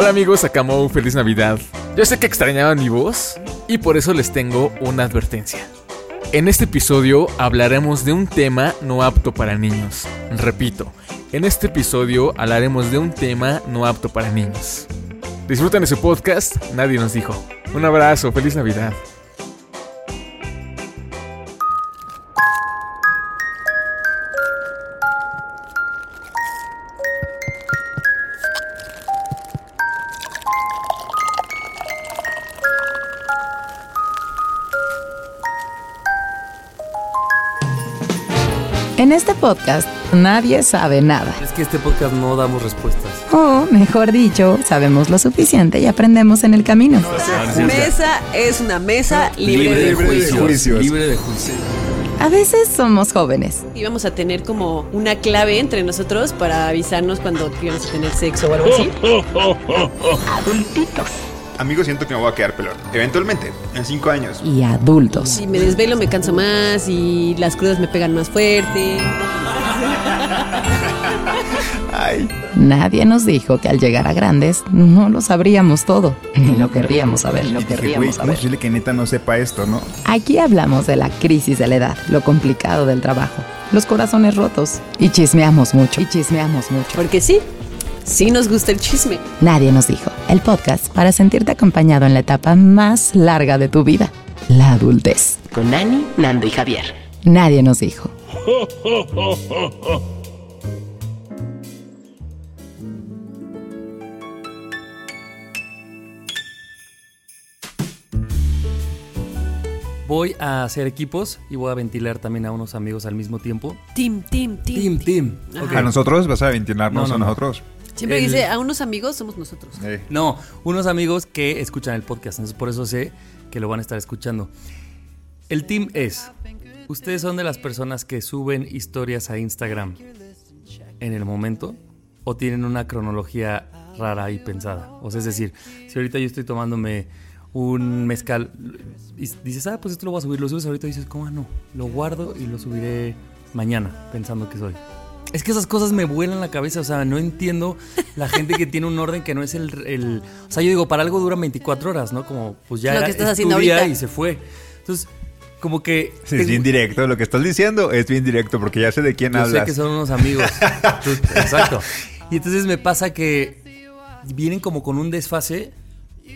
Hola amigos, acá Mo, feliz Navidad. Yo sé que extrañaban mi voz y por eso les tengo una advertencia. En este episodio hablaremos de un tema no apto para niños. Repito, en este episodio hablaremos de un tema no apto para niños. Disfruten de podcast, nadie nos dijo. Un abrazo, feliz Navidad. En este podcast nadie sabe nada. Es que este podcast no damos respuestas. O, mejor dicho, sabemos lo suficiente y aprendemos en el camino. Mesa es una mesa libre, de, juicio. Libre de juicio. A veces somos jóvenes Y vamos a tener como una clave entre nosotros para avisarnos cuando queremos tener sexo o algo así. Amigo, siento que me voy a quedar pelón. Eventualmente, en cinco años. y adultos. Si me desvelo me canso más y las crudas me pegan más fuerte. Ay, Nadie nos dijo que al llegar a grandes no lo sabríamos todo, ni lo querríamos saber. Lo querríamos ¿cómo es saber. posible que neta no sepa esto, no? Aquí hablamos de la crisis de la edad, lo complicado del trabajo, los corazones rotos y chismeamos mucho. Y chismeamos mucho. Porque sí, sí nos gusta el chisme. Nadie nos dijo. El podcast para sentirte acompañado en la etapa más larga de tu vida, la adultez. Con Nani, Nando y Javier. Nadie nos dijo. Voy a hacer equipos y voy a ventilar también a unos amigos al mismo tiempo. Team, team, team. Team, team. ¿A nosotros? ¿Vas a ventilarnos No, no, a no. Siempre El- dice, a unos amigos somos nosotros. Eh, No, unos amigos que escuchan el podcast, entonces por eso sé que lo van a estar escuchando. El team es, ustedes son de las personas que suben historias a Instagram en el momento o tienen una cronología rara y pensada. O sea, es decir, si ahorita yo estoy tomándome un mezcal y dices, ah, pues esto lo voy a subir, lo subes ahorita y dices, ¿cómo ah, no? Lo guardo y lo subiré mañana pensando que soy. Es que esas cosas me vuelan la cabeza, o sea, no entiendo la gente que tiene un orden que no es el, el- O sea, yo digo, para algo duran 24 horas, ¿no? Como, pues ya Lo que estás es haciendo ahorita. y se fue. Entonces, como que... sí, es bien directo. Lo que estás diciendo es bien directo porque ya sé de quién yo hablas. sé que son unos amigos. Exacto. Y entonces me pasa que vienen como con un desfase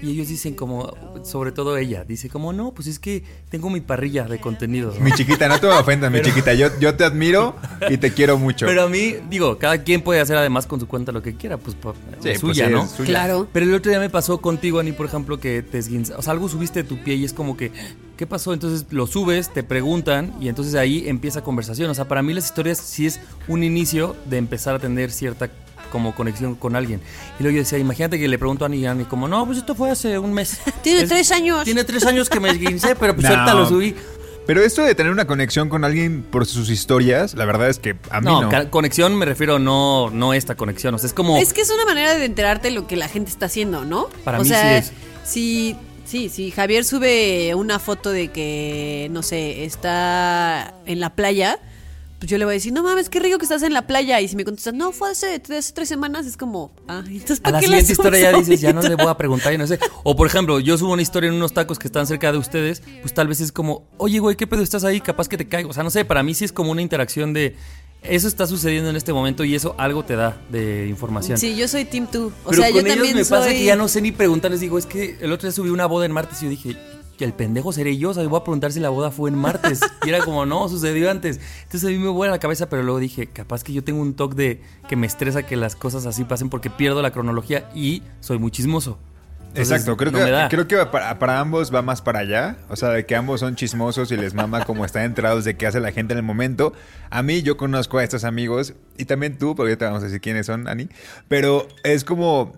y ellos dicen como, sobre todo ella, dice como, no, pues es que tengo mi parrilla de contenidos. ¿no?". Mi chiquita, no te ofendas, mi chiquita. Yo, yo te admiro y te quiero mucho. Pero a mí, digo, cada quien puede hacer además con su cuenta lo que quiera, pues Sí, es pues suya, sí, ¿no? es suya. Claro. Pero el otro día me pasó contigo, Ani, por ejemplo, que te esguinza. O sea, algo subiste de tu pie y es como que, ¿qué pasó? Entonces lo subes, te preguntan y entonces ahí empieza conversación. O sea, para mí las historias sí es un inicio de empezar a tener cierta como conexión con alguien. Y luego yo decía, imagínate que le pregunto a Ani y Ani como, no, pues esto fue hace un mes. Tiene Es- tres años. Tiene tres años que me esguincé, pero pues No. ahorita lo subí. Pero esto de tener una conexión con alguien por sus historias, la verdad es que a mí No, no. conexión me refiero, no, no esta conexión. O sea, es como... Es que es una manera de enterarte de lo que la gente está haciendo, ¿no? Para o mí sea, sí es. Si, sí, si Javier sube una foto de que, no sé, está en la playa, pues yo le voy a decir, no mames, qué rico que estás en la playa. Y si me contestas, no, fue hace tres, tres semanas, es como, ah, entonces A ¿para la qué siguiente historia ya dices, ya no le voy a preguntar y no sé. O por ejemplo, yo subo una historia en unos tacos que están cerca de ustedes, pues tal vez es como, oye, güey, ¿qué pedo estás ahí? Capaz que te caigo. O sea, no sé, para mí sí es como una interacción de, eso está sucediendo en este momento y eso algo te da de información. Sí, yo soy Team 2. O Pero sea, con yo ellos también me soy... pasa que ya no sé ni preguntar. Les digo, es que el otro día subí una boda en martes y yo dije, el pendejo seré yo. O sea, voy a preguntar si la boda fue en martes. Y era como, no, sucedió antes. Entonces a mí me vuela la cabeza, pero luego dije, capaz que yo tengo un toque de que me estresa que las cosas así pasen porque pierdo la cronología y soy muy chismoso. Entonces, Exacto, creo no que, creo que para, para ambos va más para allá. O sea, de que ambos son chismosos y les mama como están enterados de qué hace la gente en el momento. A mí, yo conozco a estos amigos y también tú, porque ahorita vamos a decir quiénes son, Ani. Pero es como.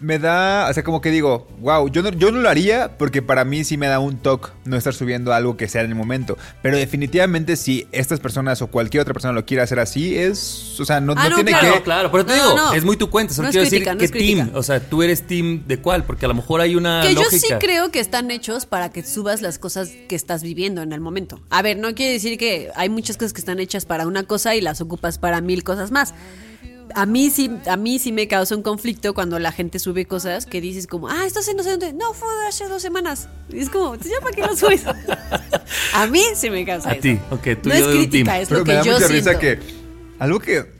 Me da, o sea, como que digo, wow, yo no, yo no lo haría porque para mí sí me da un toque no estar subiendo algo que sea en el momento. Pero definitivamente si estas personas o cualquier otra persona lo quiere hacer así, es, o sea, no, Ah, no no, tiene claro, que... Claro, pero te No, digo, no. es muy tu cuenta. Solo No es quiero crítica, decir no qué team. O sea, tú eres team de cuál, porque a lo mejor hay una Que yo sí creo que están hechos para que subas las cosas que estás viviendo en el momento. A ver, no quiere decir que hay muchas cosas que están hechas para una cosa y las ocupas para mil cosas más. A mí sí, a mí sí me causa un conflicto cuando la gente sube cosas que dices como, ah, esto hace no sé dónde. No, fue hace dos semanas. Y es como, ¿ya para qué lo subes? a mí sí me causa A ti, ok, tú no y es yo de un crítica, team. es Pero lo me que da yo mucha siento. risa que algo que,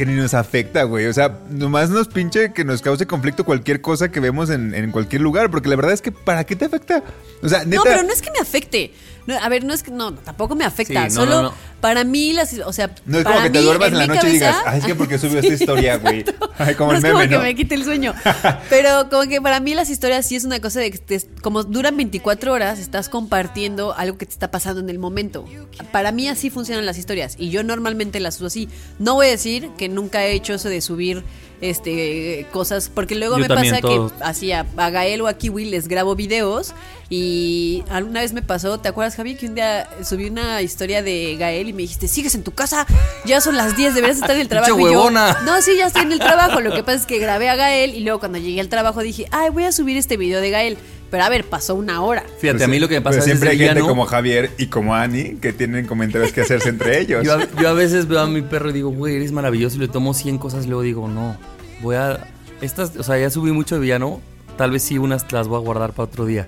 que ni nos afecta, güey. O sea, nomás nos pinche que nos cause conflicto cualquier cosa que vemos en, en cualquier lugar. Porque la verdad es que, ¿para qué te afecta? O sea, neta. No, pero no es que me afecte. No, a ver, no es que no, tampoco me afecta. Sí, no, Solo no, no. para mí las, o sea, No es para como que te duermas en la noche y digas, cabeza- ay, es que porque subió esta historia, güey. Ay, como no el es como que me quite el sueño. Pero como que para mí las historias sí es una cosa de que te- como duran 24 horas, estás compartiendo algo que te está pasando en el momento. Para mí así funcionan las historias y yo normalmente las uso así. No voy a decir que nunca he hecho eso de subir este cosas porque luego Yo me pasa todos. que así a, a Gael o a Kiwi les grabo videos y alguna vez me pasó, ¿te acuerdas Javi? Que un día subí una historia de Gael y me dijiste, sigues en tu casa, ya son las 10, deberías estar en el trabajo. Y yo, no, sí, ya estoy en el trabajo. Lo que pasa es que grabé a Gael y luego cuando llegué al trabajo dije, ay, voy a subir este video de Gael. Pero a ver, pasó una hora. Fíjate, Pues a mí lo que me pasa es siempre hay gente como Javier y como Ani que tienen comentarios que hacerse entre ellos. Yo a, yo a veces veo a mi perro y digo, güey, eres maravilloso. Y le tomo 100 cosas y luego digo, no, voy a. Estas, o sea, ya subí mucho de villano. Tal vez sí unas las voy a guardar para otro día.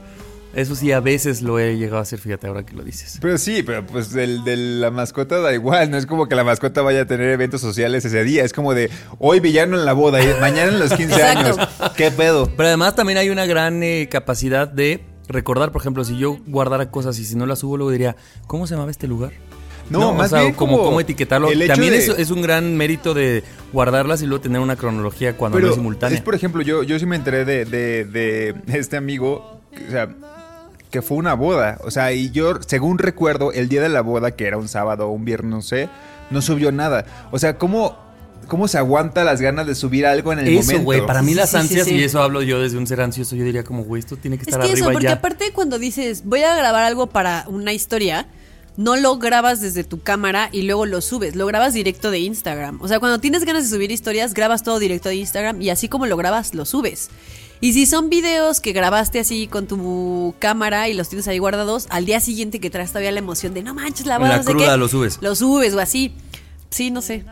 Eso sí, a veces lo he llegado a hacer, fíjate, ahora que lo dices. Pero sí, pero pues del, de la mascota da igual, no es como que la mascota vaya a tener eventos sociales ese día, es como de hoy villano en la boda y mañana en los 15 años. ¿Qué pedo? Pero además también hay una gran eh, capacidad de recordar, por ejemplo, si yo guardara cosas y si no las subo, luego diría, ¿cómo se llamaba este lugar? No, más o sea, bien como, como cómo etiquetarlo. el También de- es, es un gran mérito de guardarlas y luego tener una cronología cuando no es simultánea. es por ejemplo, yo, yo sí me enteré de, de, de este amigo, que, o sea, que fue una boda. O sea, y yo, según recuerdo, el día de la boda, que era un sábado o un viernes, no sé, no subió nada. O sea, ¿cómo, cómo se aguanta las ganas de subir algo en el Eso, momento? güey, para mí Sí, las sí, ansias, sí. y eso hablo yo desde un ser ansioso, yo diría como, güey, esto tiene que Es estar que eso, arriba porque ya. aparte cuando dices, voy a grabar algo para una historia, no lo grabas desde tu cámara y luego lo subes, lo grabas directo de Instagram. O sea, cuando tienes ganas de subir historias, grabas todo directo de Instagram y así como lo grabas, lo subes. Y si son videos que grabaste así con tu cámara y los tienes ahí guardados, al día siguiente que traes todavía la emoción de no manches, la boda, la no sé cruda qué", lo subes. Lo subes o así. Sí, no sé.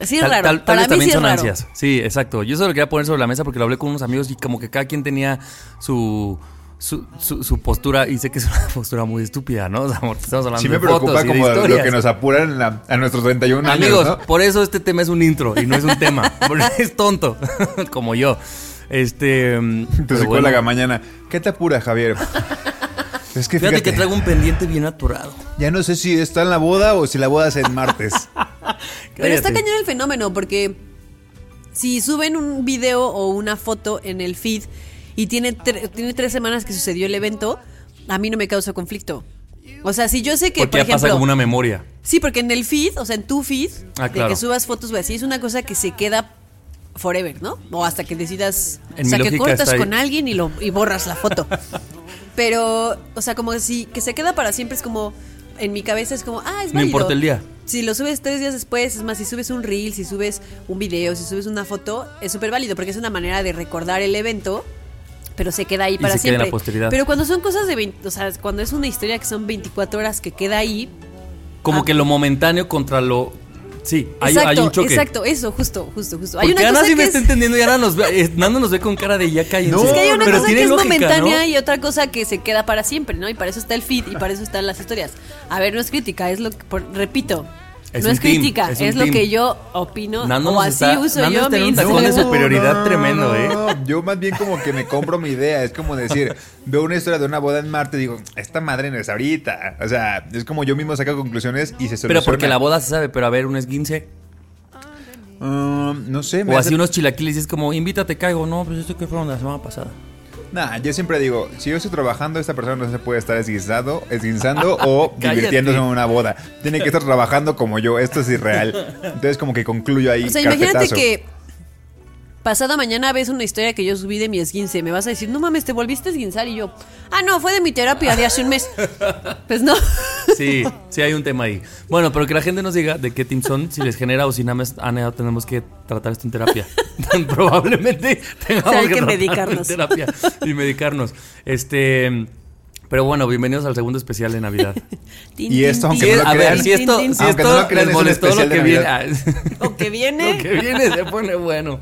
Sí es Tal- raro. tal- tal Para vez mí también sí son raro. ansias. Sí, exacto. Yo solo lo quería poner sobre la mesa porque lo hablé con unos amigos y como que cada quien tenía su, su, su- su postura y sé que es una postura muy estúpida, ¿no? O sea, estamos hablando Sí me de preocupa fotos y de como lo que nos apuran la- a nuestros 31 años, Amigos, ¿no? por eso este tema es un intro y no es un tema. Porque es tonto, como yo. Este. mm, Tu psicóloga bueno. mañana. ¿Qué te apura, Javier? es que Fíjate, fíjate, que traigo un pendiente bien aturado. ya no sé si está en la boda o si la boda es en martes. Pero está cañón el fenómeno porque si suben un video o una foto en el feed y tiene, tre- tiene tres semanas que sucedió el evento, a mí no me causa conflicto. O sea, si yo sé que, Porque por ya pasa ejemplo... como una memoria. Sí, porque en el feed, o sea, en tu feed, Ah, de que subas fotos o así, es una cosa que se queda forever, ¿no? O hasta que decidas, En o sea, que cortas con alguien y, lo, y borras la foto. Pero, o sea, como si que se queda para siempre es como, en mi cabeza es como, ah, es No válido. importa el día. Si lo subes tres días después, es más, si subes un reel, si subes un video, si subes una foto, es súper válido porque es una manera de recordar el evento, pero se queda ahí Y para se queda en la siempre. posteridad. Pero cuando son cosas de 20, o sea, cuando es una historia que son 24 horas que queda ahí, Como Ah. que lo momentáneo contra lo. Sí, hay, exacto, hay un choque. exacto, eso, justo, justo, justo. Hay Porque una Ana cosa sí me que está es, entendiendo y Ana nos ve, eh, Nando nos ve con cara de ya cállense. No, es que hay una pero cosa que tiene es lógica, momentánea ¿no? y otra cosa que se queda para siempre, ¿no? Y para eso está el feed y para eso están las historias. A ver, no es crítica, es lo que, por- repito, Es no es team, crítica, es lo que yo opino Nando o así está- uso Nando yo mi un tacón de superioridad tremendo, ¿eh? no, Yo más bien como que me compro mi idea. Es como decir, veo una historia de una boda en Marte y digo, esta madre no es ahorita. O sea, es como yo mismo saco conclusiones y se soluciona. Pero porque la boda se sabe, pero a ver, un esguince. Um, no sé, me O hace- así unos chilaquiles y es como, invítate, caigo. No, pues esto que fueron la semana pasada. Nah, yo siempre digo, si yo estoy trabajando, esta persona no se puede estar esguinzado, esguinzando o divirtiéndose en una boda. Tiene que estar trabajando como yo. Esto es irreal. Entonces, como que concluyo ahí. O sea, imagínate que pasada mañana ves una historia que yo subí de mi esguince. Me vas a decir, no mames, te volviste a esguinzar. Y yo, ah, no, fue de mi terapia de hace un mes. Pues no. Sí, sí hay un tema ahí. Bueno, pero que la gente nos diga de qué team son, si les genera o si nada más ah, no, tenemos que tratar esto en terapia. Probablemente tengamos O sea, hay que tratarlo en medicarnos. terapia y medicarnos. Este, pero bueno, bienvenidos al segundo especial de Navidad. Y esto, aunque no lo crean, si esto, si Aunque esto lo les molestó lo especial de que viene, Navidad. ah, O que viene. lo que viene se pone bueno.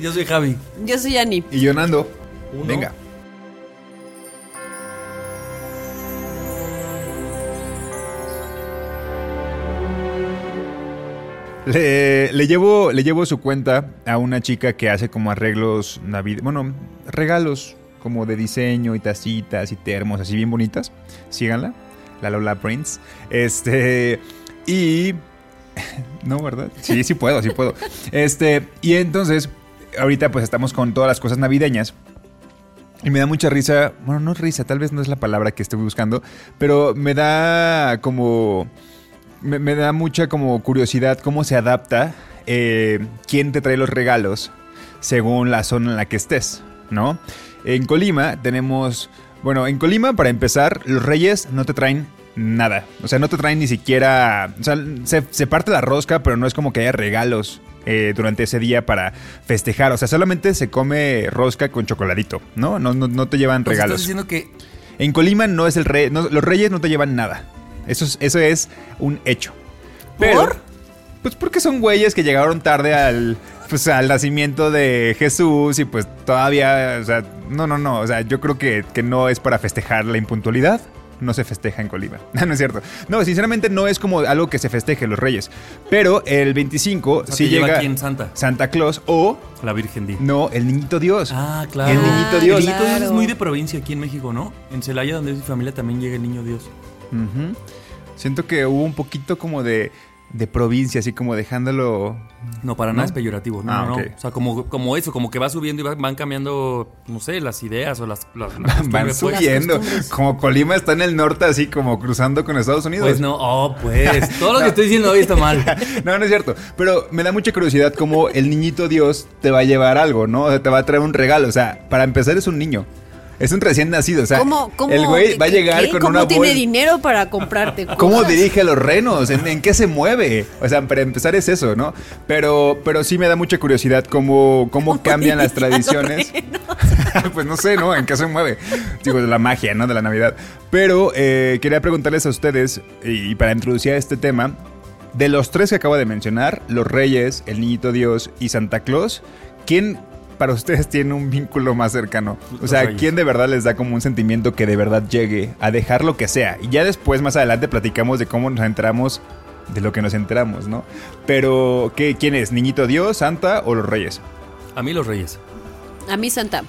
Yo soy Javi. Yo soy Ani. Y yo Nando. Uno. Venga. Le, le llevo, le llevo su cuenta a una chica que hace como arreglos navideños, bueno, regalos como de diseño y tacitas y termos así bien bonitas. Síganla, la Lola Prince. Este, y... No, ¿verdad? Sí, sí puedo, sí puedo. Este, y entonces, ahorita pues estamos con todas las cosas navideñas. Y me da mucha risa, bueno, no risa, tal vez no es la palabra que estoy buscando, pero me da como, me, me da mucha como curiosidad cómo se adapta eh, quién te trae los regalos según la zona en la que estés, ¿no? En Colima tenemos, bueno, en Colima para empezar, los reyes no te traen nada, o sea, no te traen ni siquiera, o sea, se, se parte la rosca, pero no es como que haya regalos eh, durante ese día para festejar. O sea, solamente se come rosca con chocoladito, ¿no? No, no, no te llevan regalos. Estás diciendo que En Colima no es el rey. no- los reyes no te llevan nada. Eso es, eso es un hecho. Pero, ¿Por? Pues porque son güeyes que llegaron tarde al. Pues al nacimiento de Jesús y pues todavía, o sea, no, no, no, o sea, yo creo que, que no es para festejar la impuntualidad, no se festeja en Colima, no es cierto. No, sinceramente no es como algo que se festeje los reyes, pero el 25 sea, sí llega quién, Santa? Santa Claus o, la Virgen di. no, el niñito Dios. Ah, claro. El niñito Ah, Dios. El niñito Dios es muy de provincia aquí en México, ¿no? En Celaya, donde es mi familia, también llega el niño Dios. Siento que hubo un poquito como de, de provincia, así como dejándolo. No, para nada es peyorativo. No, Ah, no, no. O sea, como, como eso, como que va subiendo y va- van cambiando, no sé, las ideas o las. las- las Van pues. subiendo. Como Colima está en el norte, así como cruzando con Estados Unidos. Pues no, oh, pues. Todo lo que estoy diciendo hoy está mal. No, no es cierto. Pero me da mucha curiosidad cómo el niñito Dios te va a llevar algo, ¿no? O sea, te va a traer un regalo. O sea, para empezar es un niño. Es un recién nacido. O sea, ¿Cómo, cómo, el güey va a llegar qué? con ¿Cómo una tiene dinero para comprarte ¿Cómo dirige a los renos? ¿En, en qué se mueve? O sea, para empezar es eso, ¿no? Pero, pero sí me da mucha curiosidad cómo, cómo cambian las a tradiciones. pues no sé, ¿no? ¿En qué se mueve? Digo, de la magia, ¿no? De la Navidad. Pero eh, quería preguntarles a ustedes, y para introducir este tema, de los tres que acabo de mencionar, los Reyes, el Niñito Dios y Santa Claus, ¿quién para ustedes tiene un vínculo más cercano? O sea. ¿quién de verdad les da como un sentimiento que de verdad llegue a dejar lo que sea? Y ya después, más adelante, platicamos de cómo nos enteramos de lo que nos enteramos, ¿no? Pero, ¿qué, ¿quién es? ¿Niñito Dios, Santa o los Reyes? A mí los reyes. A mí Santa.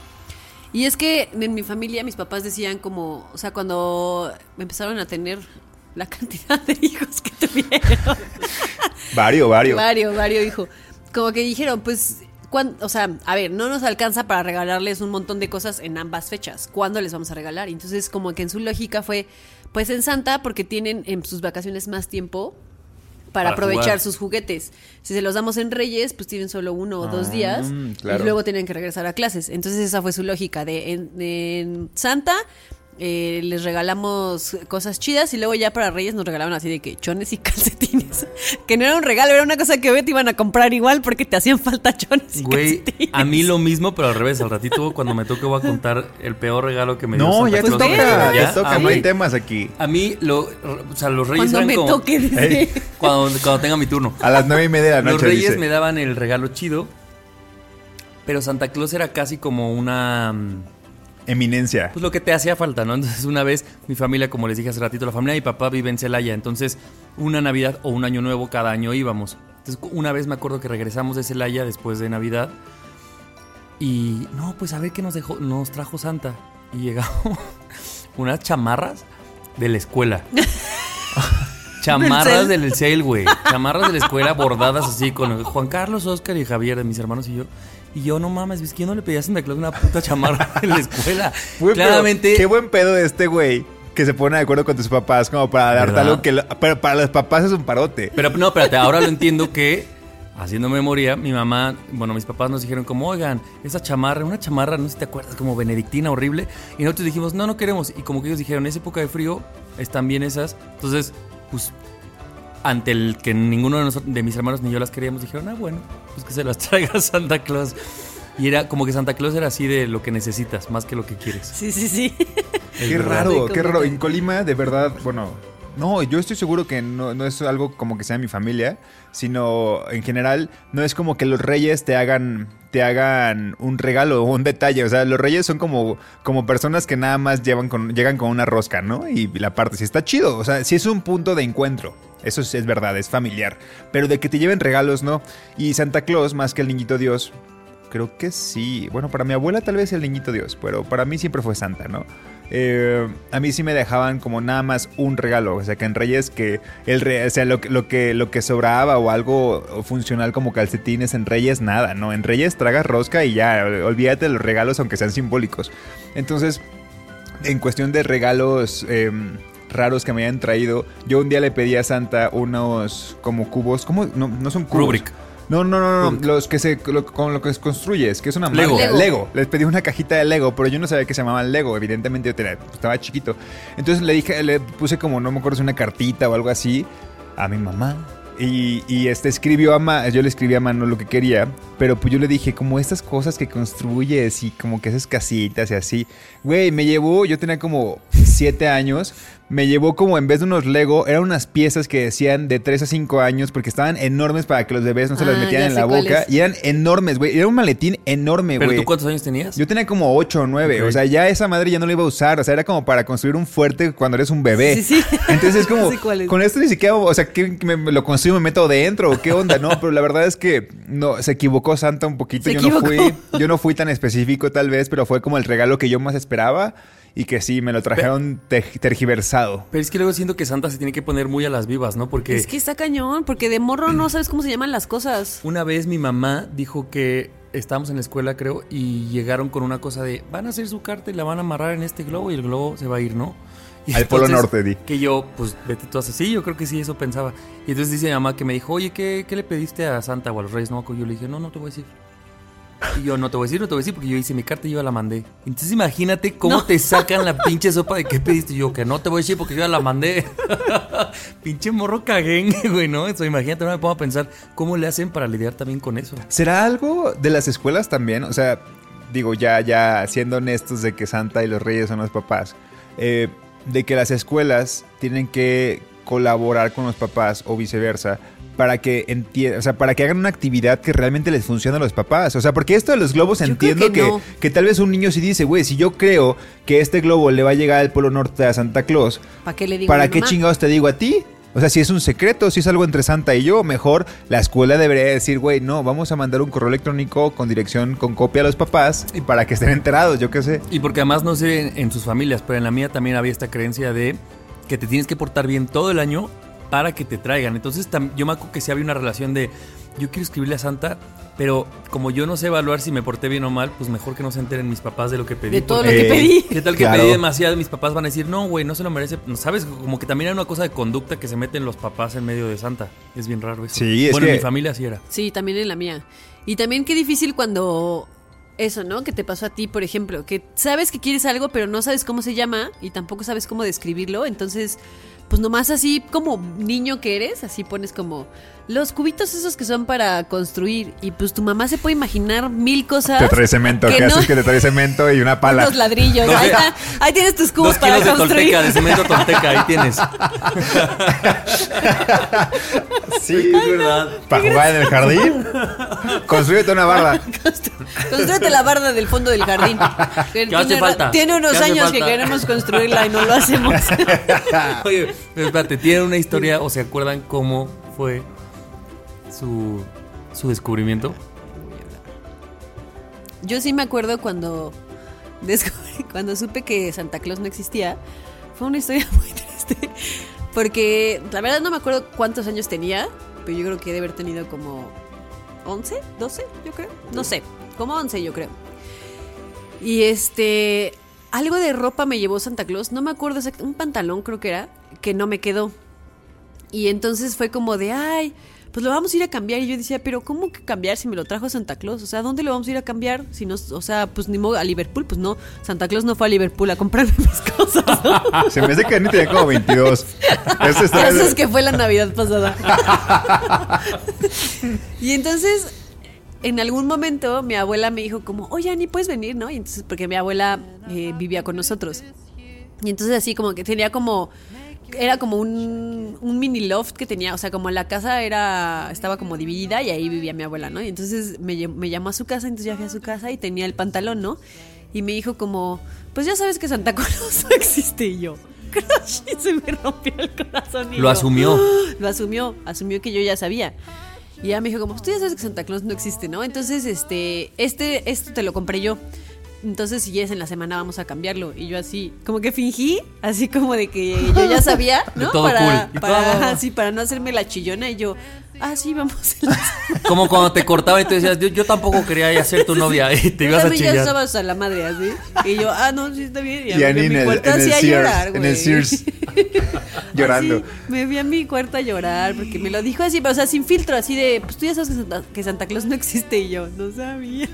Y es que en mi familia mis papás decían como, o sea, cuando empezaron a tener la cantidad de hijos que tuvieron, Vario, vario. varios, varios hijos, como que dijeron, pues, o sea, a ver, no nos alcanza para regalarles un montón de cosas en ambas fechas. ¿Cuándo les vamos a regalar? Entonces, como que en su lógica fue, pues en Santa, porque tienen en sus vacaciones más tiempo para, Para aprovechar jugar. sus juguetes. Si se los damos en Reyes, pues tienen solo uno o dos Ah, días claro. y luego tienen que regresar a clases. Entonces esa fue su lógica de en, en Santa eh, les regalamos cosas chidas y luego ya para Reyes nos regalaban así de que chones y calcetines. que no era un regalo, era una cosa que te iban a comprar igual porque te hacían falta chones y Güey, calcetines. a mí lo mismo, pero al revés. Al ratito, cuando me toque, voy a contar el peor regalo que me dio No, Santa ya te Claus. toca, ¿Ya? ya toca, no hay temas aquí. A mí, lo, o sea, los reyes Cuando me como- toque. Cuando, cuando tenga mi turno. A las nueve y media de la Los noche, reyes dice. me daban el regalo chido, pero Santa Claus era casi como una... Eminencia. Pues lo que te hacía falta, ¿no? Entonces una vez mi familia, como les dije hace ratito, la familia de mi papá vive en Celaya, entonces una Navidad o un año nuevo cada año íbamos. Entonces una vez me acuerdo que regresamos de Celaya después de Navidad y no, pues a ver qué nos dejó, nos trajo Santa y llegamos unas chamarras de la escuela. Chamarras Del del CEL, güey. Chamarras de la escuela bordadas así con Juan Carlos, Oscar y Javier de mis hermanos y yo. Y yo, no mames, es que yo no le pedí a Santa Claus una puta chamarra en la escuela. Pero Claramente. Qué buen pedo de este güey que se pone de acuerdo con tus papás como para darte algo que... lo- pero para los papás es un parote. Pero no, espérate, ahora lo entiendo que, haciendo memoria, mi mamá, bueno, mis papás nos dijeron como, oigan, esa chamarra, una chamarra, no sé si te acuerdas, como benedictina horrible. Y nosotros dijimos, no, no queremos. Y como que ellos dijeron, es época de frío, están bien esas. Entonces, pues, ante el que ninguno de, nosotros, de mis hermanos ni yo las queríamos, dijeron, ah, bueno, pues que se las traiga Santa Claus. Y era como que Santa Claus era así de lo que necesitas, más que lo que quieres. Sí, sí, sí. Es Qué verdad. raro, qué raro. En Colima, de verdad, bueno, no, yo estoy seguro que no, no es algo como que sea mi familia, sino en general, no es como que los reyes te hagan te hagan un regalo o un detalle. O sea, los reyes son como, como personas que nada más llevan con, llegan con una rosca, ¿no? Y la parte, si está chido. O sea, si es un punto de encuentro. Eso es, es verdad, es familiar. Pero de que te lleven regalos, no. Y Santa Claus, más que el niñito Dios, Creo que sí. Bueno, para mi abuela tal vez el niñito Dios, pero para mí siempre fue Santa, ¿no? Eh, a mí sí me dejaban como nada más un regalo, o sea que en Reyes que el sea lo, que- lo que sobraba o algo funcional como calcetines en Reyes nada, no, en Reyes tragas rosca y ya, olvídate de los regalos aunque sean simbólicos. Entonces, en cuestión de regalos eh, raros que me hayan traído, yo un día le pedí a Santa unos como cubos, ¿cómo? No, no son cubos. No, no, no, no, los que se lo- con lo que construyes, que es una marca. Lego. Lego. Les pedí una cajita de Lego, pero yo no sabía que se llamaban Lego. Evidentemente yo tenía- estaba chiquito. Entonces le dije, le puse como no me acuerdo si una cartita o algo así a mi mamá. Y, y, este escribió a mano, yo le escribí a mano lo que quería, pero pues yo le dije, como estas cosas que construyes y como que haces casitas y así. Güey, me llevó, yo tenía como siete años, me llevó como en vez de unos Lego, eran unas piezas que decían de 3 a 5 años porque estaban enormes para que los bebés no se las Ah, metieran en la boca. Y eran enormes, güey. Era un maletín enorme, ¿Pero güey. tú cuántos años tenías? Yo tenía como 8 o 9. Ok. O sea, ya esa madre ya no la iba a usar. O sea, era como para construir un fuerte cuando eres un bebé. Sí, sí. Entonces es como, Sí, ¿cuál es? con esto ni siquiera, o sea, que me, me lo construyo y me meto dentro. ¿o ¿Qué onda? No, pero la verdad es que no, se equivocó Santa un poquito. Se yo no fui, yo no fui tan específico tal vez, pero fue como el regalo que yo más esperaba y que sí, me lo trajeron te- tergiversado. Pero es que luego siento que Santa se tiene que poner muy a las vivas, ¿no? Porque Es que está cañón, porque de morro no sabes cómo se llaman las cosas. una vez mi mamá dijo que estábamos en la escuela, creo, y llegaron con una cosa de, van a hacer su carta y la van a amarrar en este globo y el globo se va a ir, ¿no? Y Al Polo Norte, di. Que yo, pues, vete tú a hacer. Sí, yo creo que sí, eso pensaba. Y entonces dice mi mamá que me dijo, oye, ¿qué, qué le pediste a Santa o a los Reyes? No, yo le dije, no, no te voy a decir. Y yo, no te voy a decir, no te voy a decir, porque yo hice mi carta y yo ya la mandé. Entonces imagínate cómo No. te sacan la pinche sopa de qué pediste. Y yo, que no te voy a decir porque yo ya la mandé. pinche morro caguengue, güey, ¿no? Eso, imagínate, no me pongo a pensar cómo le hacen para lidiar también con eso. ¿Será algo de las escuelas también? O sea, digo, ya, ya siendo honestos de que Santa y los Reyes son los papás, eh, de que las escuelas tienen que colaborar con los papás o viceversa para que entiendan, o sea, para que hagan una actividad que realmente les funcione a los papás. O sea, porque esto de los globos Yo entiendo que, que no. que tal vez un niño sí dice, güey, si yo creo que este globo le va a llegar al Polo Norte a Santa Claus, ¿Para qué le digo? ¿Para qué mamá? chingados te digo a ti? O sea, si es un secreto, si es algo entre Santa y yo, mejor la escuela debería decir, güey, no, vamos a mandar un correo electrónico con dirección, con copia a los papás y para que estén enterados, yo qué sé. Y porque además no sé en, en sus familias, pero en la mía también había esta creencia de que te tienes que portar bien todo el año para que te traigan. Entonces yo me acuerdo que sí había una relación de yo quiero escribirle a Santa, pero como yo no sé evaluar si me porté bien o mal, pues mejor que no se enteren mis papás de lo que pedí. De todo lo que pedí. ¿Qué tal que Claro. pedí demasiado? Mis papás van a decir, no, güey, no se lo merece. ¿Sabes? Como que también hay una cosa de conducta que se meten los papás en medio de Santa. Es bien raro eso. Sí, es bueno, en mi familia así era. Sí, también en la mía. Y también qué difícil cuando eso, ¿no? Que te pasó a ti, por ejemplo, que sabes que quieres algo, pero no sabes cómo se llama y tampoco sabes cómo describirlo, entonces pues nomás así como niño que eres, así pones como los cubitos esos que son para construir y pues tu mamá se puede imaginar mil cosas. Te trae cemento, que ¿qué no- haces que te trae cemento y una pala? Unos ladrillos. No ahí, está. Ahí tienes tus cubos Dos para kilos de construir. tolteca, de cemento tolteca, ahí tienes. Sí, Es verdad. para jugar en el jardín. Construyete una barda. Construyete la barda del fondo del jardín. Que ¿Qué hace tiene, falta? tiene unos ¿Qué hace años que queremos construirla y no lo hacemos. Oye, espérate, ¿tienen una historia o se acuerdan cómo fue su, descubrimiento? Yo sí me acuerdo cuando cuando supe que Santa Claus no existía. Fue una historia muy triste. Porque la verdad no me acuerdo cuántos años tenía, pero yo creo que debe haber tenido como 11, 12, yo creo. No sé, como 11 yo creo. Y este, algo de ropa me llevó Santa Claus, no me acuerdo exactamente, un pantalón creo que era, que no me quedó. Y entonces fue como de, ay, pues lo vamos a ir a cambiar. Y yo decía, pero ¿cómo que cambiar si me lo trajo Santa Claus? O sea, ¿dónde lo vamos a ir a cambiar? Si no, o sea, pues ni modo, a Liverpool, pues no. Santa Claus no fue a Liverpool a comprarme mis cosas. ¿no? Se me hace que Ani tenía como 22. Eso está- Eso es que fue la Navidad pasada. y entonces, en algún momento, mi abuela me dijo como, oye, Ani, ¿puedes venir, no? Y entonces, porque mi abuela eh, vivía con nosotros. Y entonces así como que tenía como... Era como un, un mini loft que tenía, o sea, como la casa era estaba como dividida y ahí vivía mi abuela, ¿no? Y entonces me, me llamó a su casa, entonces ya fui a su casa y tenía el pantalón, ¿no? Y me dijo como, pues ya sabes que Santa Claus no existe y yo. Crush, y se me rompió el corazón. y Lo yo, asumió. lo asumió, asumió que yo ya sabía. Y ella me dijo, como, pues tú ya sabes que Santa Claus no existe, ¿no? Entonces, este, este, esto te lo compré yo. Entonces, si ya es en la semana, vamos a cambiarlo. Y yo así, como que fingí, así como de que yo ya sabía, De ¿no? todo para, cool. Para, todo- ajá, sí, para no hacerme la chillona. Y yo, ah, sí, vamos Como cuando te cortaban y tú decías, yo, yo tampoco quería ser tu novia y te Yo ibas a también ya chillar. estabas a la madre así. Y yo, ah, no, sí está bien. Y me Ani en mi el, cuarto en el Sears, llorar, en el güey. Sears, llorando. Así, me vi a mi cuarto a llorar porque me lo dijo así, pero, o sea, sin filtro, así de, pues tú ya sabes que Santa, que Santa Claus no existe y yo, no sabía.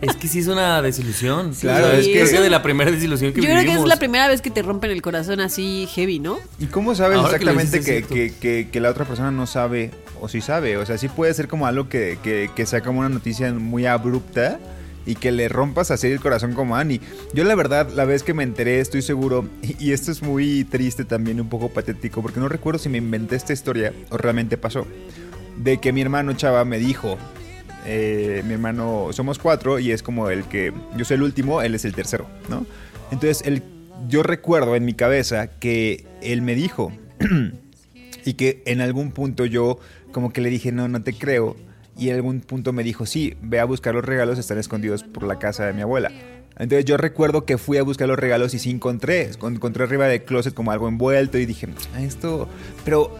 Es que sí es una desilusión. Claro, es que- creo de la primera desilusión que yo creo que es la primera vez que te rompen el corazón así heavy, ¿no? ¿Y cómo sabes Ahora exactamente que, es que, que- que la otra persona no sabe o sí sabe? O sea, sí puede ser como algo que, que, que sea como una noticia muy abrupta y que le rompas así el corazón como Annie. Yo la verdad, la vez que me enteré, estoy seguro, y, y esto es muy triste también, un poco patético, porque no recuerdo si me inventé esta historia o realmente pasó, de que mi hermano Chava me dijo, eh, mi hermano, somos cuatro y es como el que, yo soy el último, él es el tercero, ¿no? Entonces, él, yo recuerdo en mi cabeza que él me dijo, y que en algún punto yo como que le dije, no, no te creo. Y en algún punto me dijo, sí, ve a buscar los regalos, están escondidos por la casa de mi abuela. Entonces yo recuerdo que fui a buscar los regalos y sí encontré, encontré arriba del closet como algo envuelto y dije, "Ah, esto, pero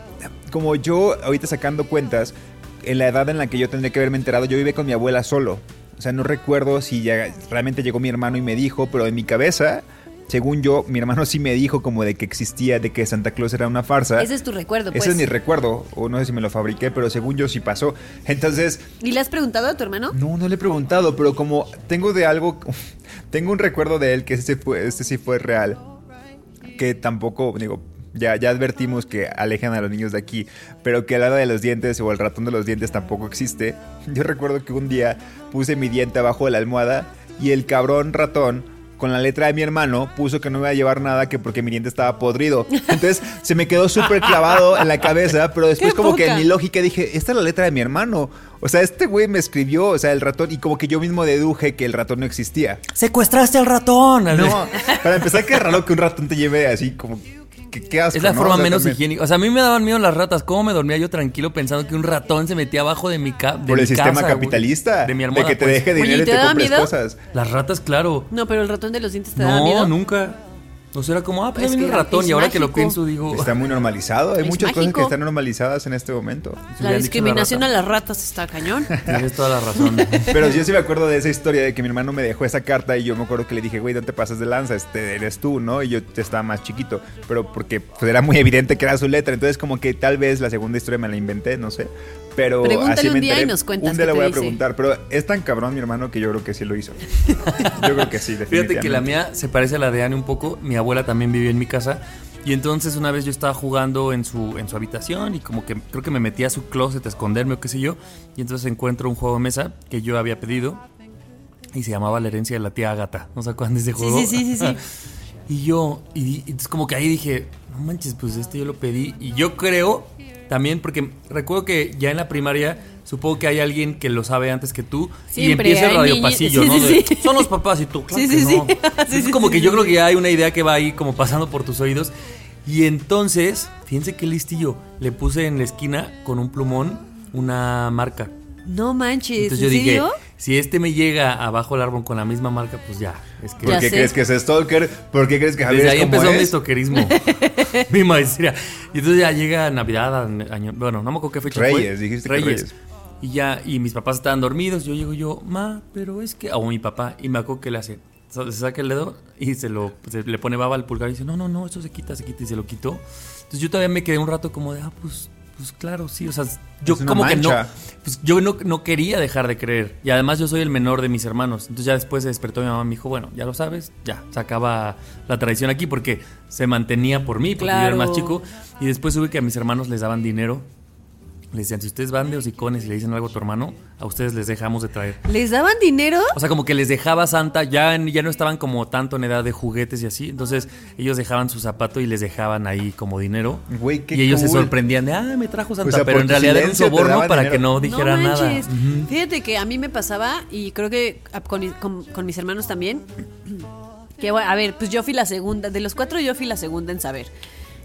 como yo ahorita sacando cuentas, en la edad en la que yo tendría que haberme enterado, yo viví con mi abuela solo. O sea, no recuerdo si ya realmente llegó mi hermano y me dijo, pero en mi cabeza, según yo, mi hermano sí me dijo como de que existía, de que Santa Claus era una farsa. Ese es tu recuerdo, pues. Ese es mi recuerdo, o no sé si me lo fabriqué, pero según yo sí pasó. Entonces, ¿Y le has preguntado a tu hermano? no, no le he preguntado, pero como tengo de algo, tengo un recuerdo de él que este, fue, este sí fue real, que tampoco, digo, ya, ya advertimos que alejan a los niños de aquí, pero que el hada de los dientes o el ratón de los dientes tampoco existe. Yo recuerdo que un día puse mi diente abajo de la almohada y el cabrón ratón con la letra de mi hermano puso que no me iba a llevar nada que porque mi diente estaba podrido. Entonces se me quedó súper clavado en la cabeza, pero después ¡Qué como que en mi lógica dije, esta es la letra de mi hermano. O sea, este güey me escribió, o sea, el ratón, y como que yo mismo deduje que el ratón no existía. ¡Secuestraste al ratón! No, para empezar, qué raro que un ratón te lleve así como... ¿Qué, qué asco, Es la ¿no? forma O sea, menos también higiénica. O sea, a mí me daban miedo las ratas. ¿Cómo me dormía yo tranquilo pensando que un ratón se metía abajo de mi casa? Por el sistema capitalista. De mi de almohada. que te pues. deje dinero ¿y y te te compres miedo? cosas. Las ratas, claro. No, pero el ratón de los dientes te da miedo. No, nunca. O sea, era como, ah, pues Es viene el ratón. Y ahora que lo pienso, digo. Está muy normalizado. Hay Es muchas cosas que están normalizadas en este momento. Si La discriminación la a las ratas está cañón. Tienes toda la razón. Pero yo sí me acuerdo de esa historia de que mi hermano me dejó esa carta y yo me acuerdo que le dije, güey, no te pasas de lanza, este eres tú, ¿no? Y yo estaba más chiquito, pero porque pues, era muy evidente que era su letra. Entonces, como que tal vez la segunda historia me la inventé, no sé. Pero Pregúntale así un día y nos cuentas Un día le voy a dice. preguntar, pero es tan cabrón mi hermano que yo creo que sí lo hizo. Yo creo que sí, definitivamente. Fíjate que la mía se parece a la de Anne un poco. Mi abuela también vivía en mi casa. Y entonces una vez yo estaba jugando en su, en su habitación y como que creo que me metí a su closet a esconderme o qué sé yo. Y entonces encuentro un juego de mesa que yo había pedido y se llamaba La herencia de la tía Agata. ¿No se acuerdan de ese Sí, juego? sí, sí, sí, sí. y yo, y, y entonces como que ahí dije, no manches, pues este yo lo pedí. Y yo creo también, porque recuerdo que ya en la primaria supongo que hay alguien que lo sabe antes que tú Siempre y empieza el radio pasillo, sí, ¿no? sí, sí. Son los papás y tú, claro Sí, que sí, sí. no. Sí, como que yo creo que ya hay una idea que va ahí como pasando por tus oídos. Y entonces, fíjense qué listillo, le puse en la esquina con un plumón una marca. No manches, Entonces yo ¿en dije, serio? si este me llega abajo del árbol con la misma marca, pues ya. Es que ¿Por qué sé. crees que es stalker? ¿Por qué crees que Javier desde ahí es como empezó mi stalkerismo, mi maestría. Y entonces ya llega Navidad, año- bueno, no me acuerdo qué fecha Reyes, fue. dijiste que Reyes. Y ya, y mis papás estaban dormidos. Yo llego yo, ma, pero es que. O mi papá, y me acuerdo que le hace. Se saca el dedo y se lo se le pone baba al pulgar y dice, no, no, no, eso se quita, se quita y se lo quitó. Entonces yo todavía me quedé un rato como de, ah, pues, pues claro, sí, o sea, yo como que no, pues yo no, no quería dejar de creer. Y además yo soy el menor de mis hermanos. Entonces ya después se despertó mi mamá y me dijo, bueno, ya lo sabes, ya, se acaba la tradición aquí porque se mantenía por mí, porque yo era el más Claro. chico. Y después supe que a mis hermanos les daban dinero. Les decían, si ustedes van de hocicones y le dicen algo a tu hermano, a ustedes les dejamos de traer. ¿Les daban dinero? O sea, como que les dejaba Santa, ya, ya no estaban como tanto en edad de juguetes y así. Entonces ellos dejaban su zapato y les dejaban ahí como dinero. Güey, qué y ellos se sorprendían de, ah, me trajo Santa. O sea, pero en realidad era un soborno para dinero. que no dijera no nada. manches. Ujú. Fíjate que a mí me pasaba, y creo que con, con- con mis hermanos también, que bueno, a ver, pues yo fui la segunda, de los cuatro yo fui la segunda en saber.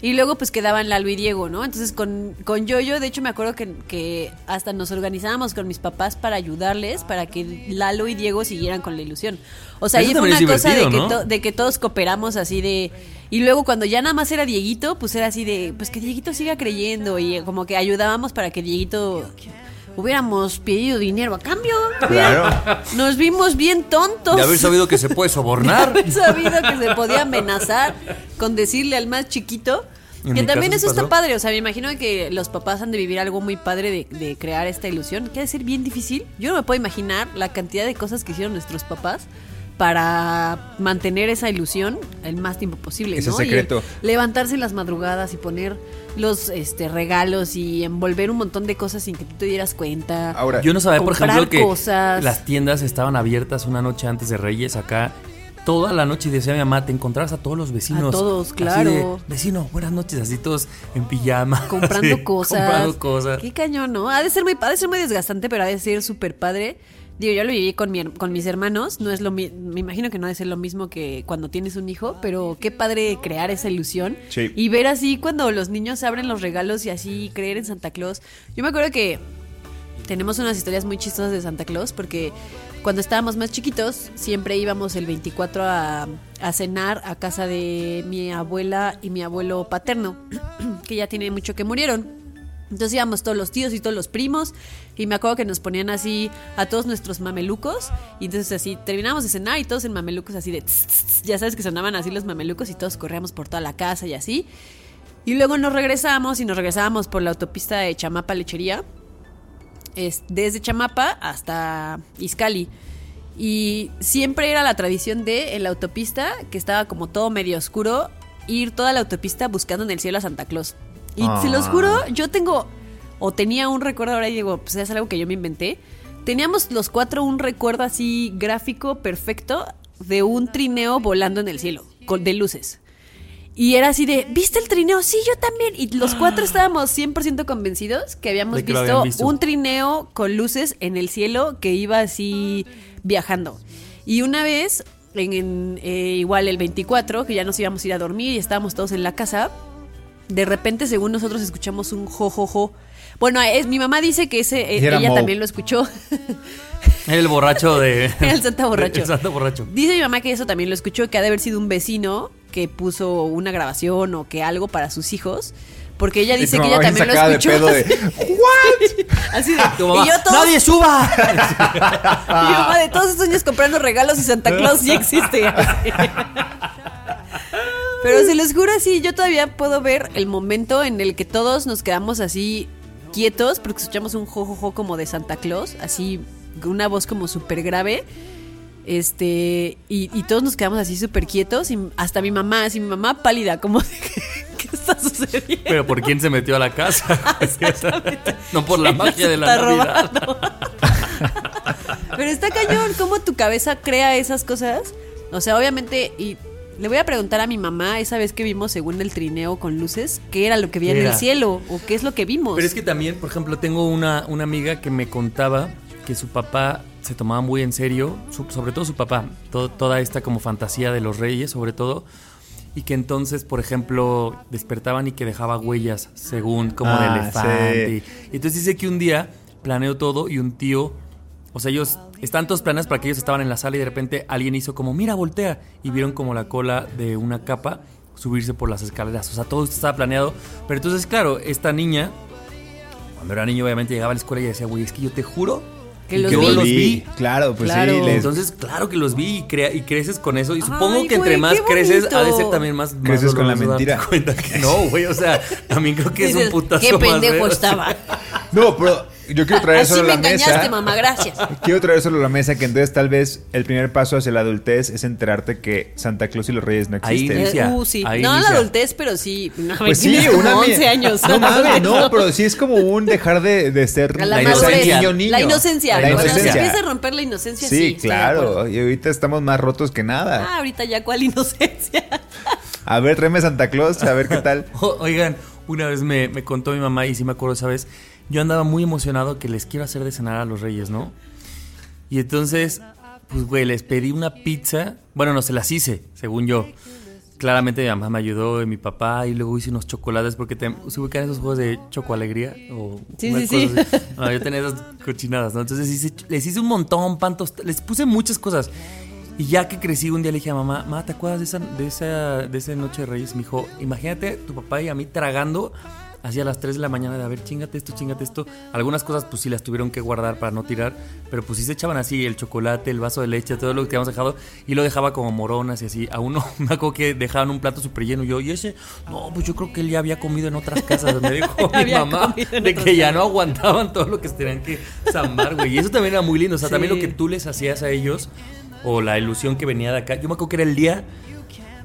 Y luego pues quedaban Lalo y Diego, ¿no? Entonces con, con Yoyo, de hecho me acuerdo que, que hasta nos organizábamos con mis papás para ayudarles, para que Lalo y Diego siguieran con la ilusión. O sea, ahí fue una cosa de que, de que todos cooperamos así de... Y luego cuando ya nada más era Dieguito, pues era así de, pues que Dieguito siga creyendo y como que ayudábamos para que Dieguito hubiéramos pedido dinero a cambio. Claro. Nos vimos bien tontos. De haber sabido que se puede De sobornar. haber sabido que se podía amenazar con decirle al más chiquito. Que también eso está padre. O sea, me imagino que los papás han de vivir algo muy padre de, de crear esta ilusión. Que ha de ser bien difícil. Yo no me puedo imaginar la cantidad de cosas que hicieron nuestros papás para mantener esa ilusión el más tiempo posible. Ese ¿no? Y secreto. levantarse en las madrugadas y poner los este, regalos y envolver un montón de cosas sin que tú te dieras cuenta. Ahora, Yo no sabía, por ejemplo, que cosas. las tiendas estaban abiertas una noche antes de Reyes acá. Toda la noche y decía mi mamá, te encontrarás a todos los vecinos. A todos, Así claro. de, Vecino, buenas noches, así todos en pijama. comprando así, cosas. Comprando cosas. Qué cañón, ¿no? Ha de ser muy, ha de ser muy desgastante, pero ha de ser súper padre. Digo, yo lo viví con, mi, her- con mis hermanos. No es lo mi- me imagino que no ser lo mismo que cuando tienes un hijo, pero qué padre crear esa ilusión. Sí. Y ver así cuando los niños abren los regalos y así creer en Santa Claus. Yo me acuerdo que tenemos unas historias muy chistosas de Santa Claus porque cuando estábamos más chiquitos siempre íbamos el 24 a, a cenar a casa de mi abuela y mi abuelo paterno, que ya tiene mucho que murieron. Entonces íbamos todos los tíos y todos los primos y me acuerdo que nos ponían así a todos nuestros mamelucos y entonces así terminábamos de cenar y todos en mamelucos así de tss, ya sabes que sonaban así los mamelucos y todos corríamos por toda la casa y así. Y luego nos regresamos y nos regresábamos por la autopista de Chamapa Lechería es desde Chamapa hasta Izcali. Y siempre era la tradición de en la autopista, que estaba como todo medio oscuro, ir toda la autopista buscando en el cielo a Santa Claus. Y se los Ah. juro, yo tengo, o tenía un recuerdo, ahora digo, pues es algo que yo me inventé. Teníamos los cuatro un recuerdo así gráfico perfecto de un trineo volando en el cielo, con, de luces. Y era así de, ¿viste el trineo? Sí, yo también. Y los cuatro estábamos 100% convencidos que habíamos que visto, un trineo con luces en el cielo que iba así viajando. Y una vez, en, en, eh, igual el 24, que ya nos íbamos a ir a dormir y estábamos todos en la casa, de repente, según nosotros, escuchamos un jojojo. Bueno, es, mi mamá dice que ese, eh, era ella Moe. también lo escuchó. El borracho de. El santa borracho. El santa borracho. Dice mi mamá que eso también lo escuchó, que ha de haber sido un vecino que puso una grabación o que algo para sus hijos. Porque ella dice que ella también lo de escuchó. pedo de, Así de, Tu mamá, y yo todos, ¡Nadie suba! mi mamá de todos estos años comprando regalos y Santa Claus sí existe. Así. Pero se los juro así, yo todavía puedo ver el momento en el que todos nos quedamos así quietos porque escuchamos un jojojo como de Santa Claus, así una voz como súper grave. Este, y, y todos nos quedamos así súper quietos, y hasta mi mamá, así mi mamá pálida, como de, ¿qué, está sucediendo? Pero ¿por quién se metió a la casa? no por la magia de la Navidad. Pero está cañón, ¿cómo tu cabeza crea esas cosas? O sea, obviamente, y le voy a preguntar a mi mamá esa vez que vimos según el trineo con luces, ¿qué era lo que vi en ¿Qué el cielo? ¿O qué es lo que vimos? Pero es que también, por ejemplo, tengo una, una amiga que me contaba que su papá se tomaba muy en serio, su- sobre todo su papá, to- toda esta como fantasía de los reyes, sobre todo, y que entonces, por ejemplo, despertaban y que dejaba huellas según como de Ah, elefante. Y entonces dice que un día planeó todo y un tío, o sea, ellos están todos planeados para que ellos estaban en la sala y de repente alguien hizo como, mira, voltea, y vieron como la cola de una capa subirse por las escaleras. O sea, todo esto estaba planeado. Pero entonces, claro, esta niña cuando era niño, obviamente llegaba a la escuela y decía, güey, es que yo te juro Que los yo vi. los vi. Claro, pues Claro. sí. les- Entonces, claro que los vi y, crea- y creces con eso. Y supongo Ay, que entre güey, más creces, ha de ser también más. más Creces con la mentira. cuenta que no, güey. O sea, también creo que es un putazo Qué más pendejo feo. estaba. No, pero yo quiero traer sobre me la mesa. engañaste, mamá, gracias. Quiero traer sobre la mesa que entonces tal vez el primer paso hacia la adultez es enterarte que Santa Claus y los Reyes no Ahí existen. inicia. Uh, sí. ahí no la inicia. adultez, pero sí. No, Pues sí, tienes como una mi- 11 años. No mames, no, pero sí es como un dejar de, de ser La, madurez, inocencia. niño, niño. la inocencia. La Cuando se inocencia. empieza a romper la inocencia, sí. Sí, estoy de acuerdo. claro. Y ahorita estamos más rotos que nada. Ah, ahorita ya cuál inocencia. A ver, tráeme Santa Claus, a ver qué tal. O- Oigan, una vez me, me contó mi mamá y sí me acuerdo esa vez. Yo andaba muy emocionado que les quiero hacer de cenar a los reyes, ¿no? Y entonces, pues, güey, les pedí una pizza. Bueno, no, se las hice, según yo. Claramente mi mamá me ayudó y mi papá y luego hice unos chocolates porque te, se ubican esos juegos de chocoalegría o Sí, sí. No, yo tenía esas cochinadas, ¿no? Entonces hice- les hice un montón, pan tosta- les puse muchas cosas. Y ya que crecí un día le dije a mamá, mamá, ¿te acuerdas de esa, de esa, de esa noche de Reyes? Me dijo, imagínate tu papá y a mí tragando así a las 3 de la mañana de, a ver, chingate esto, chingate esto. Algunas cosas pues sí las tuvieron que guardar para no tirar, pero pues sí se echaban así el chocolate, el vaso de leche, todo lo que habíamos dejado y lo dejaba como moronas y así. A uno me acuerdo que dejaban un plato súper lleno y yo, y ese, no, pues yo creo que él ya había comido en otras casas, me dijo mi mamá, de que ya no aguantaban todo lo que se tenían que zambar, güey. Y eso también era muy lindo, o sea, también lo que tú les hacías a ellos o la ilusión que venía de acá. Yo me acuerdo que era el día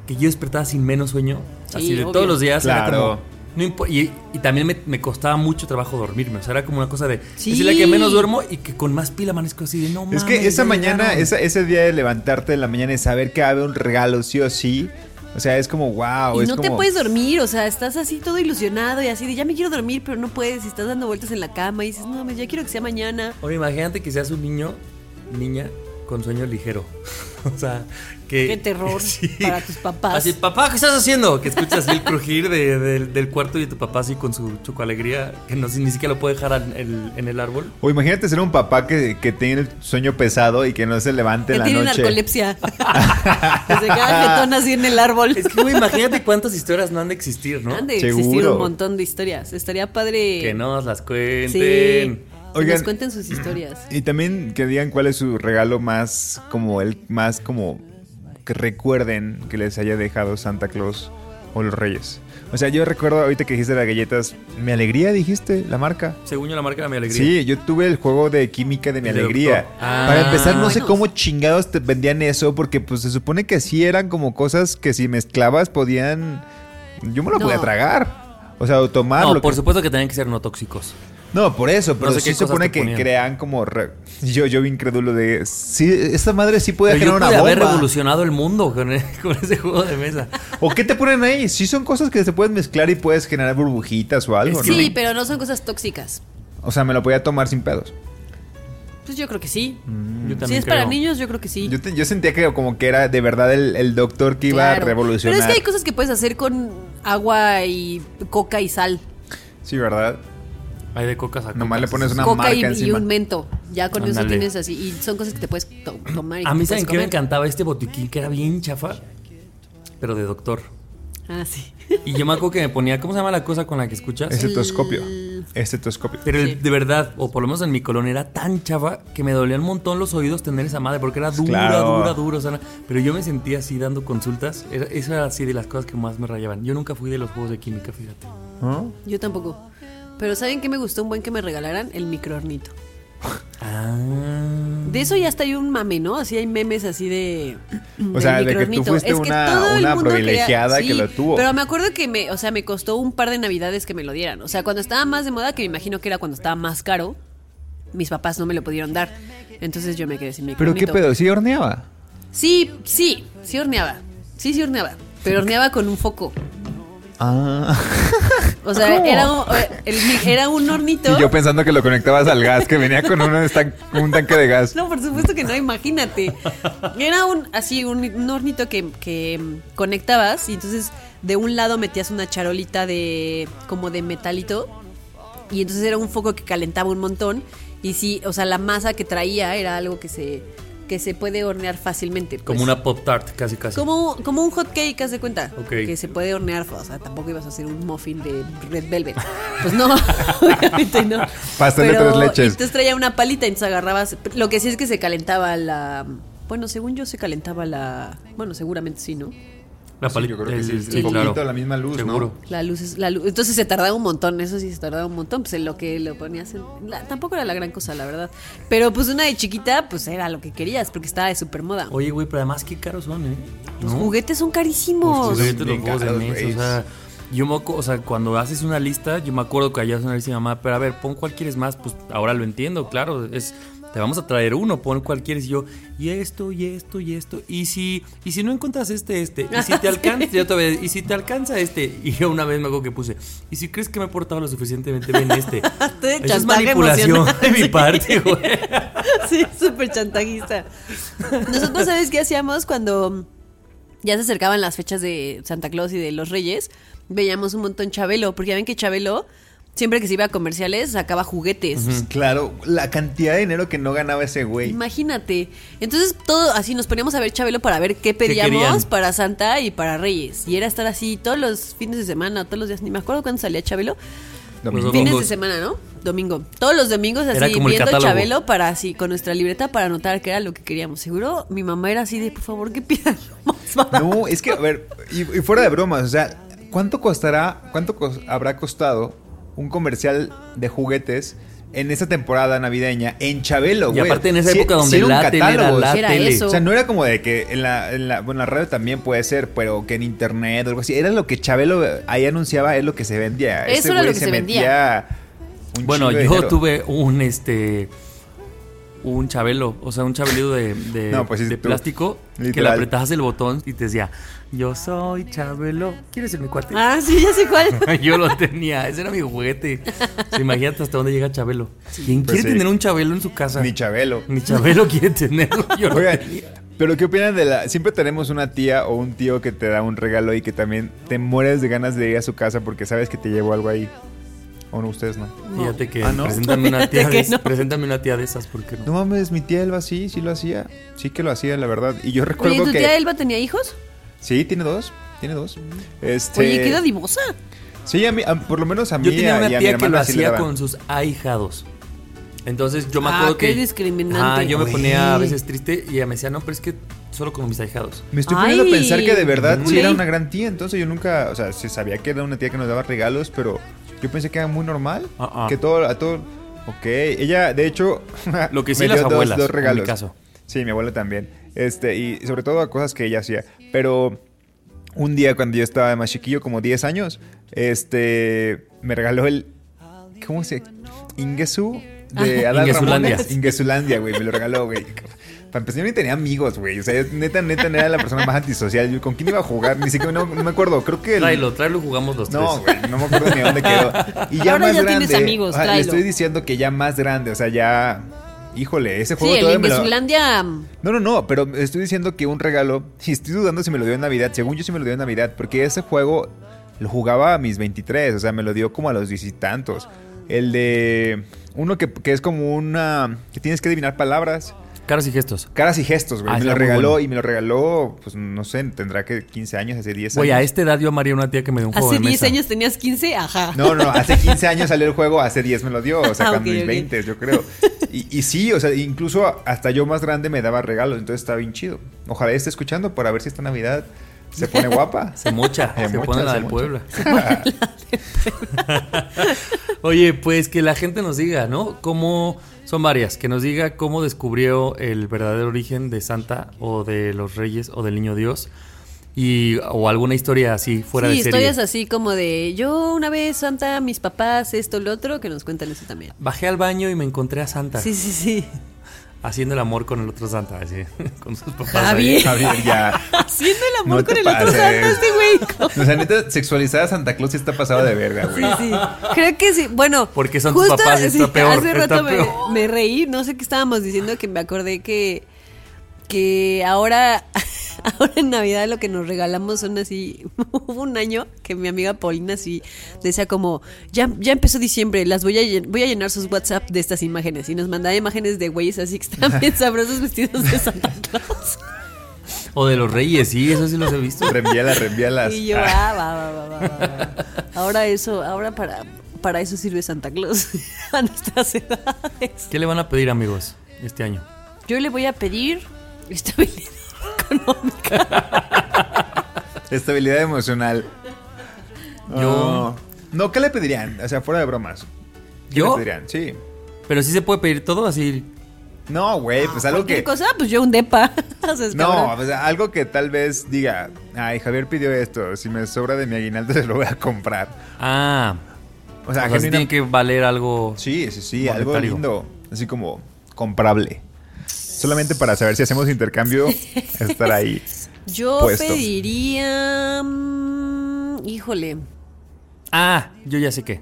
que yo despertaba sin menos sueño, Sí, así de obvio. todos los días. Era Claro. como, no y, y también me, me costaba mucho trabajo dormirme, o sea, era como una cosa de, Sí. es la que menos duermo y que con más pila amanezco así de, no Es que mames, esa mañana, llegaron". esa- ese día de levantarte en la mañana y saber que haber un regalo sí o sí. O sea, es como wow. y es no te puedes dormir, o sea, estás así todo ilusionado y así de ya me quiero dormir, pero no puedes, y estás dando vueltas en la cama y dices, no, mames, ya quiero que sea mañana. Ahora imagínate que seas un niño, niña, con sueño ligero. o sea, que... Qué terror Sí. para tus papás. Así, papá, ¿qué estás haciendo? Que escuchas el crujir de- de- del cuarto y de tu papá así con su chocoalegría, que no, ni siquiera lo puede dejar en el, en el árbol. O imagínate ser un papá que, que tiene el sueño pesado y que no se levante que en la tiene noche. narcolepsia. que se queda jetón así en el árbol. Es que, imagínate cuántas historias no han de existir, ¿no? Han de existir un montón de historias. Estaría padre. Que nos las Sí. cuenten. Que Oigan. nos cuenten sus historias. Y también que digan cuál es su regalo más como el más como que recuerden que les haya dejado Santa Claus o los Reyes. O sea, yo recuerdo ahorita que dijiste las galletas, mi alegría dijiste, la marca. Según yo, la marca era mi alegría. Sí, yo tuve el juego de química de mi El alegría. Ah, Para empezar, no sé cómo chingados te vendían eso, porque pues se supone que sí eran como cosas que si mezclabas podían. Yo me lo No. podía tragar. O sea, o tomar No, lo por que- supuesto que tenían que ser no tóxicos. No, por eso, pero sé sí qué se supone que ponían. crean como. re- Yo, yo vi incrédulo de. Sí, esta madre sí puede Pero yo generar pude una haber bomba. revolucionado el mundo con, con ese juego de mesa. ¿O qué te ponen ahí? Sí, son cosas que se pueden mezclar y puedes generar burbujitas o algo, ¿no? Sí, pero no son cosas tóxicas. O sea, me lo podía tomar sin pedos. Pues yo creo que sí. Yo Si es para niños, yo creo que sí. Yo, te- yo sentía que como que era de verdad el, el doctor que iba Claro. a revolucionar. Pero es que hay cosas que puedes hacer con agua y coca y sal. Sí, ¿verdad? Hay de cocas a Nomás le pones una coca marca y, un mento. Ya con eso Ándale. tienes así. Y son cosas que te puedes to- tomar y A mí, ¿saben qué me encantaba? Este botiquín que era bien chafa, pero de doctor. Ah, sí. Y yo me acuerdo que me ponía, ¿cómo se llama la cosa con la que escuchas? Estetoscopio. Estetoscopio. Pero Sí. de verdad, o por lo menos en mi colonia, era tan chafa que me dolían un montón los oídos tener esa madre, porque era dura, Claro. dura, dura. o sea, pero yo me sentía así dando consultas. Era, eso era así de las cosas que más me rayaban. Yo nunca fui de los juegos de química, fíjate. ¿No? Yo tampoco. Pero ¿saben qué me gustó un buen que me regalaran? El microornito. Ah. De eso ya está hay un mame, ¿no? Así hay memes así de. O sea, de que tú fuiste una- todo el una mundo privilegiada que lo tuvo. Pero me acuerdo que me, o sea, me costó un par de navidades que me lo dieran. O sea, cuando estaba más de moda, que me imagino que era cuando estaba más caro, mis papás no me lo pudieron dar. Entonces yo me quedé sin Pero microornito. qué pedo, sí horneaba. Sí, sí, sí horneaba. Sí, sí horneaba. Pero horneaba con un foco. Ah. O sea, era un, el- era un hornito. Y yo pensando que lo conectabas al gas, que venía con un, un tanque de gas. No, por supuesto que no, imagínate. Era un así, un, un hornito que, que, conectabas y entonces de un lado metías una charolita de como de metalito y entonces era un foco que calentaba un montón y sí, o sea, la masa que traía era algo que se que se puede hornear fácilmente. pues. Como una pop tart, casi casi. Como, como un hot cake, haz de cuenta. Ok. Que se puede hornear. O sea, tampoco ibas a hacer un muffin de red velvet. Pues no, obviamente no. Pastel de tres leches. Entonces traía una palita y entonces agarrabas. Lo que sí es que se calentaba la. Bueno, según yo se calentaba la. Bueno, seguramente sí, ¿no? La Sí, palita. yo creo que sí, el- el sí, foquito, claro. la misma luz, ¿no? Seguro. La luz es la luz. Entonces se tardaba un montón, eso sí se tardaba un montón. Pues en lo que lo ponías en. la- tampoco era la gran cosa, la verdad. Pero pues una de chiquita, pues era lo que querías, porque estaba de super moda. Oye, güey, pero además qué caros son, ¿eh? Los ¿No? juguetes son carísimos. Los juguetes, los juegos caros, o sea, yo me o sea, cuando haces una lista, yo me acuerdo que allá una lista y mamá, pero a ver, pon cuál quieres más, pues ahora lo entiendo, claro, es te vamos a traer uno, pon cuál quieres y yo, y esto, y esto, y esto, y si, y si no encuentras este, este, y si te alcanza, yo otra vez, y si te alcanza este, y yo una vez me acuerdo que puse, y si crees que me he portado lo suficientemente bien este, Eso es manipulación de mi parte, güey. Sí, súper chantajista. Nosotros, ¿sabes qué hacíamos cuando ya se acercaban las fechas de Santa Claus y de los Reyes? Veíamos un montón Chabelo, porque ya ven que Chabelo, siempre que se iba a comerciales, sacaba juguetes. Claro, la cantidad de dinero que no ganaba ese güey. Imagínate. Entonces, todo así nos poníamos a ver Chabelo para ver qué pedíamos para Santa y para Reyes. Y era estar así todos los fines de semana, todos los días. Ni me acuerdo cuándo salía Chabelo. Domingo. Fines de semana, ¿no? Domingo. Todos los domingos así viendo. Chabelo para así con nuestra libreta para anotar qué era lo que queríamos. Seguro mi mamá era así de, por favor, que pidan lo más barato. No, es que, a ver, y, y fuera de bromas, o sea, ¿cuánto costará, cuánto cos- habrá costado un comercial de juguetes en esa temporada navideña en Chabelo, Y güey? aparte en esa Sí- época donde sí era un la tele era catálogo, la Era tele. eso. O sea, no era como de que en la, en la, bueno, en la radio también puede ser, pero que en internet o algo así. Era lo que Chabelo ahí anunciaba, es lo que se vendía. Eso Ese era lo que se vendía. metía un Bueno, yo tuve un este un chabelo, o sea, un chabelito de, de, No, pues sí, de plástico que le apretabas el botón y te decía, yo soy Chabelo, ¿quieres ser mi cuate? Ah, sí, ya sé cuál. yo lo tenía, ese era mi juguete. O sea, imagínate hasta dónde llega Chabelo. ¿Quién Pues quiere sí. tener un Chabelo en su casa? Ni Chabelo. Ni Chabelo quiere tenerlo. Yo lo Oigan, tenía. pero ¿qué opinan de la...? Siempre tenemos una tía o un tío que te da un regalo y que también te mueres de ganas de ir a su casa porque sabes que te llevó algo ahí. ¿O no? Ustedes no. Fíjate que Ah, ¿no? preséntame una tía Fíjate de que no. preséntame una tía de esas, ¿por qué no? No mames, mi tía Elba sí, sí lo hacía. Sí que lo hacía, la verdad. Y yo recuerdo Oye, ¿tu que... tía Elba tenía hijos? Sí, tiene dos. Tiene dos. Este... Oye, qué dadivosa. Sí, a mí, a- por lo menos a mí Yo tenía y a- una y a mi tía que lo hacía con sus ahijados. Entonces yo me Ah, acuerdo qué que. discriminante. Ajá, yo me ponía a veces triste y ella me decía, no, pero es que solo con mis ahijados. Me estoy poniendo Ay, a pensar que de verdad sí era una gran tía. Entonces yo nunca, o sea, se sabía que era una tía que nos daba regalos, pero yo pensé que era muy normal. Ah, ah. Que todo, a todo. Ok, ella, de hecho, Lo que sí me las dio dos- abuelas, dos, en mi regalos. caso. Sí, mi abuela también. Este, y sobre todo a cosas que ella hacía. Pero un día cuando yo estaba más chiquillo, como 10 años, este, me regaló el, ¿cómo se? Ingesu de Adal Ingesulandia. Ramones. Ingesulandia, güey, me lo regaló, güey. Para empezar, yo ni tenía amigos, güey. O sea, neta, neta, era la persona más antisocial. Yo, ¿Con quién iba a jugar? Ni siquiera, no, no me acuerdo. Creo que... el- Tráelo, tráelo y jugamos los no, tres. güey, no me acuerdo ni dónde quedó. Y ya Ahora más ya grande. tienes amigos, o sea, le estoy diciendo que ya más grande, o sea, ya. Híjole, ese juego Sí, el me lo-. No, no, no, pero estoy diciendo que un regalo. Y estoy dudando si me lo dio en Navidad. Según yo, sí me lo dio en Navidad. Porque ese juego lo jugaba a mis 23. O sea, me lo dio como a los diez y tantos. El de. Uno que, que es como una. que tienes que adivinar palabras. Caras y gestos. Caras y gestos, güey. Ah, me lo regaló bueno. y me lo regaló, pues no sé, tendrá que 15 años, hace 10 años. Güey, a esta edad yo amaría una tía que me dio un juego Hace de 10 mesa. años tenías 15, ajá. No, no, hace 15 años salió el juego, hace 10 me lo dio, o sea, Ah, cuando ok, mis ok. 20, yo creo. Y, y sí, o sea, incluso hasta yo más grande me daba regalos, entonces está bien chido. Ojalá esté escuchando para ver si esta Navidad se pone guapa. Se mocha, Se se, mocha, pone la se del. Puebla. Oye, pues que la gente nos diga, ¿no? Cómo son varias, que nos diga cómo descubrió el verdadero origen de Santa o de los Reyes o del Niño Dios y o alguna historia así fuera sí, de serie. historias así como de yo una vez Santa, mis papás, esto, lo otro, que nos cuentan eso también. Bajé al baño y me encontré a Santa Sí, sí, sí. Haciendo el amor con el otro Santa, así, con sus papás. Javier. ahí. Javier, ya. Haciendo el amor No con el otro. Santa, este güey. O sea, neta, sexualizada Santa Claus sí está pasada de verga, güey. Sí, sí. Creo que sí. Bueno, Porque son tus papás, está peor, Hace está rato me, peor. me reí, no sé qué estábamos diciendo, que me acordé que, que ahora, ahora en Navidad lo que nos regalamos son así. Hubo un año que mi amiga Paulina así decía como, ya, ya empezó diciembre, las voy a, voy a llenar sus WhatsApp de estas imágenes. Y nos mandaba imágenes de güeyes así que están bien sabrosos vestidos de Santa Claus. O de los reyes, sí, eso sí los he visto. Reenvíalas, reenvíalas. Y yo, ah, va, va, va, va, va, va. Ahora eso, ahora para, para eso sirve Santa Claus a nuestras edades. ¿Qué le van a pedir, amigos, este año? Yo le voy a pedir estabilidad económica. Estabilidad emocional. Yo- Oh. No, ¿qué le pedirían? O sea, fuera de bromas. ¿Qué ¿Yo? le pedirían? Sí. Pero sí se puede pedir todo así. No, güey, pues algo Cualquier que... cosa, pues yo un depa. No, sea, algo que tal vez diga, ay, Javier pidió esto, si me sobra de mi aguinaldo se lo voy a comprar. Ah, O sea, o sea, tiene que valer algo. Sí, sí, sí, algo lindo, así como comprable. Solamente para saber si hacemos intercambio, estar ahí. Yo puesto. pediría. mm, híjole. Ah, yo ya sé qué.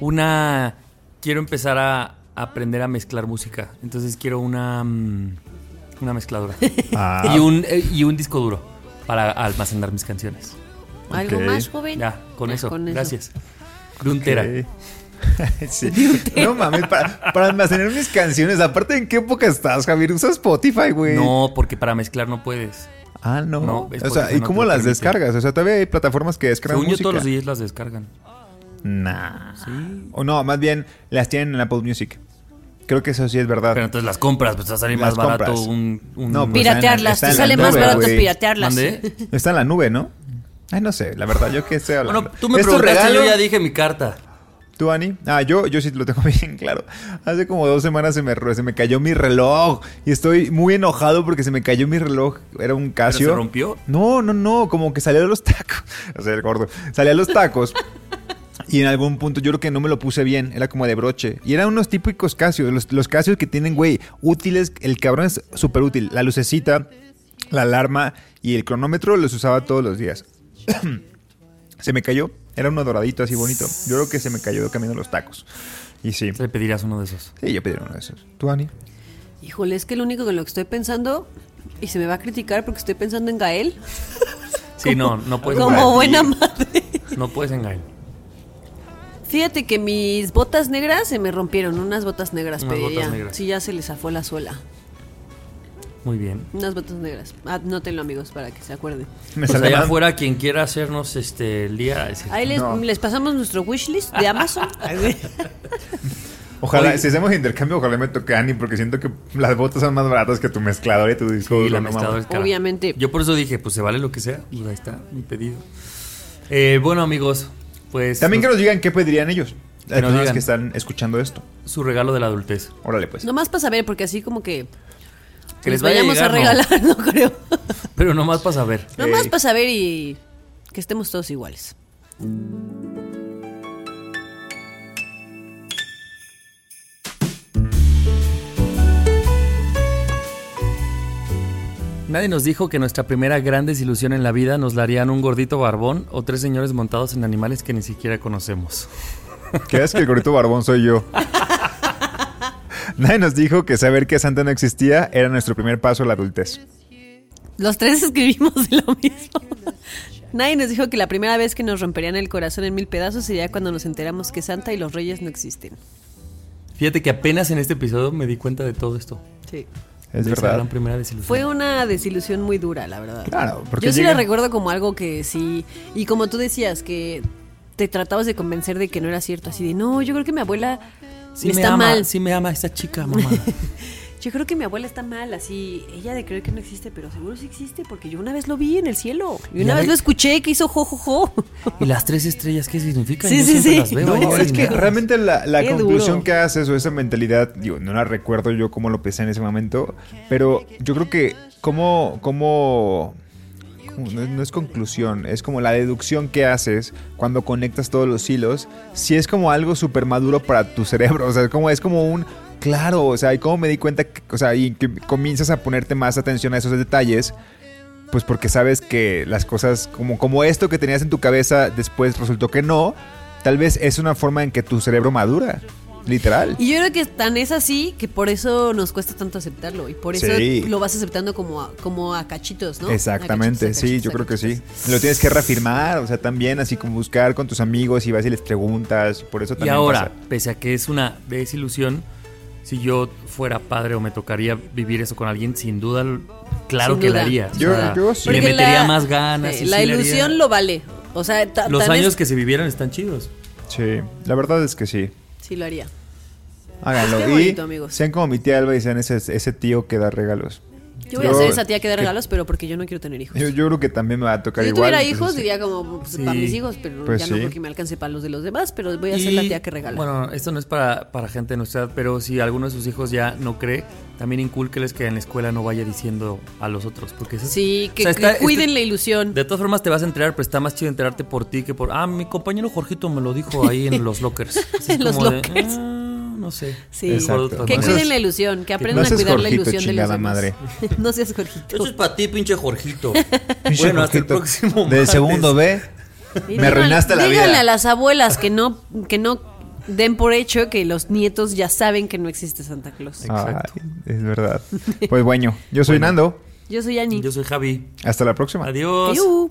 Una. Quiero empezar a aprender a mezclar música. Entonces quiero una. mm, Una mezcladora. Ah, Y, un, eh, y un disco duro para almacenar mis canciones. ¿Algo más, joven? Ya, con Ya, eso. con eso. Gracias. De un tera. ok. Sí. No mames, para, para almacenar mis canciones, aparte en qué época estás, Javier, usa Spotify, güey. No, porque para mezclar no puedes. Ah, no. No, o sea, ¿y no cómo te las permite. descargas? O sea, todavía hay plataformas que descargan Según yo, todos los DJs las descargan. Nah. Sí. O no, más bien las tienen en Apple Music. Creo que eso sí es verdad. Pero entonces las compras, pues va a salir Las más barato un, un- No, pues, Piratearlas. Te sale más nube, barato güey. piratearlas. ¿Mandé? Está en la nube, ¿no? Ay, no sé, la verdad, yo qué hablando. Bueno, tú me ¿Es tu preguntaste, yo ya dije mi carta. ¿Tú, Ani? Ah, yo, yo sí lo tengo bien claro. Hace como dos semanas se me, se me cayó mi reloj. Y estoy muy enojado porque se me cayó mi reloj. Era un Casio. se rompió? No, no, no. Como que salió de los tacos. O sea, el gordo. Salía de los tacos. Y en algún punto yo creo que no me lo puse bien. Era como de broche. Y eran unos típicos Casio. Los, los Casios que tienen, güey, útiles. El cabrón es súper útil. La lucecita, la alarma y el cronómetro los usaba todos los días. se me cayó. Era uno doradito así bonito. Yo creo que se me cayó camino los tacos. Y sí. Le pedirías uno de esos. Sí, yo pedí uno de esos. ¿Tú, Ani? Híjole, es que lo único con lo que estoy pensando. Y se me va a criticar porque estoy pensando en Gael. Sí, no, no puedes Como buena madre. No puedes engañar. Fíjate que mis botas negras se me rompieron. Unas botas negras Unas botas pediría. negras. Sí, ya se les zafó la suela. Muy bien. Unas botas negras. Anótenlo, amigos, para que se acuerden. Me Pues sale allá más- afuera, quien quiera hacernos este el día. ese- Ahí les, No. les pasamos nuestro wishlist de Amazon. Ojalá, Oye. si hacemos intercambio, ojalá me toque Ani, porque siento que las botas son más baratas que tu mezclador y tu disco. Sí, la no es. Obviamente. Yo por eso dije, pues se vale lo que sea. Pues ahí está, mi pedido. Eh, bueno, amigos, pues. También que nos- nos digan qué pedirían ellos. Las personas que están escuchando esto. Su regalo de la adultez. Órale, pues. Nomás para saber, porque así como que. Que les nos vaya a vayamos a, llegar, regalar, no, creo. Pero nomás para saber. Nomás Ey. para saber y que estemos todos iguales. Nadie nos dijo que nuestra primera gran desilusión en la vida nos la harían un gordito barbón o tres señores montados en animales que ni siquiera conocemos. ¿Crees que el gordito barbón soy yo? Nadie nos dijo que saber que Santa no existía era nuestro primer paso a la adultez. Los tres escribimos lo mismo. Nadie nos dijo que la primera vez que nos romperían el corazón en mil pedazos sería cuando nos enteramos que Santa y los Reyes no existen. Fíjate que apenas en este episodio me di cuenta de todo esto. Sí. Es de verdad. gran primera desilusión. Fue una desilusión muy dura, la verdad. Claro, porque Yo sí llega- la recuerdo como algo que sí. Y como tú decías, que te tratabas de convencer de que no era cierto. Así de, no, yo creo que mi abuela Sí me está ama, mal. sí me ama esta chica, mamá. Yo creo que mi abuela está mal, así. Ella de creer que no existe, pero seguro sí existe, porque yo una vez lo vi en el cielo. Y una vez ve- lo escuché que hizo jojojo. ¿Y las tres estrellas qué significan? Sí, Yo sí, siempre sí. las veo No, es que realmente la, conclusión duro. que haces o esa mentalidad, digo, no la recuerdo yo cómo lo pensé en ese momento, pero yo creo que cómo, cómo, cómo- no, es conclusión, es como la deducción que haces cuando conectas todos los hilos, si es como algo súper maduro para tu cerebro, o sea, como, es como un, claro, o sea, y cómo me di cuenta, que, o sea, y que comienzas a ponerte más atención a esos detalles. Pues porque sabes que las cosas, como, como esto que tenías en tu cabeza, después resultó que no, tal vez es una forma en que tu cerebro madura. Literal. Y yo creo que tan es así que por eso nos cuesta tanto aceptarlo y por eso Sí. lo vas aceptando como a, como a cachitos, ¿no? Exactamente, A cachitos, a sí, yo creo que sí. Lo tienes que reafirmar, o sea, también así como buscar con tus amigos y vas y les preguntas, por eso Y ahora, pasa. pese a que es una desilusión, si yo fuera padre o me tocaría vivir eso con alguien, sin duda, claro Sin que duda. lo haría. Yo- yo sí. le metería la- más ganas. sí, y la sí ilusión lo vale. O sea, ta- Los es- años que se vivieran están chidos. Sí, la verdad es que sí. Sí lo haría. Háganlo. Qué y bonito, amigos. sean como mi tía Alba y sean ese, ese tío que da regalos. Yo voy a ser esa tía que da que- regalos, pero porque yo no quiero tener hijos. Yo, yo creo que también me va a tocar Si igual. tuviera entonces, hijos, sí. diría como pues, Sí. para mis hijos, pero Pues ya sí. no porque me alcance para los de los demás, pero voy a ser la Y, tía que regala. Bueno, esto no es para, para gente de nuestra edad, pero si alguno de sus hijos ya no cree, también incúlqueles que en la escuela no vaya diciendo a los otros. Porque eso es- sí, que, o sea, que está- cuiden la ilusión. De todas formas te vas a enterar, pero está más chido enterarte por ti que por... Ah, mi compañero Jorgito me lo dijo ahí en los lockers. Así es En los como de, lockers. "Ah, no sé. Sí. Exacto. Que cuiden la ilusión, que no aprendan a cuidar la Jorgito, ilusión de los demás. madre. no seas Jorgito. Eso es para ti, pinche Jorgito. Pinche bueno, hasta el Jorgito, próximo Del martes. segundo B. Y Me arruinaste la díganle vida. a las abuelas que no, que no den por hecho que los nietos ya saben que no existe Santa Claus. Exacto. Ay, es verdad. Pues bueno, yo soy Nando. Yo soy Ani. Yo soy Javi. Hasta la próxima. Adiós. Ayú.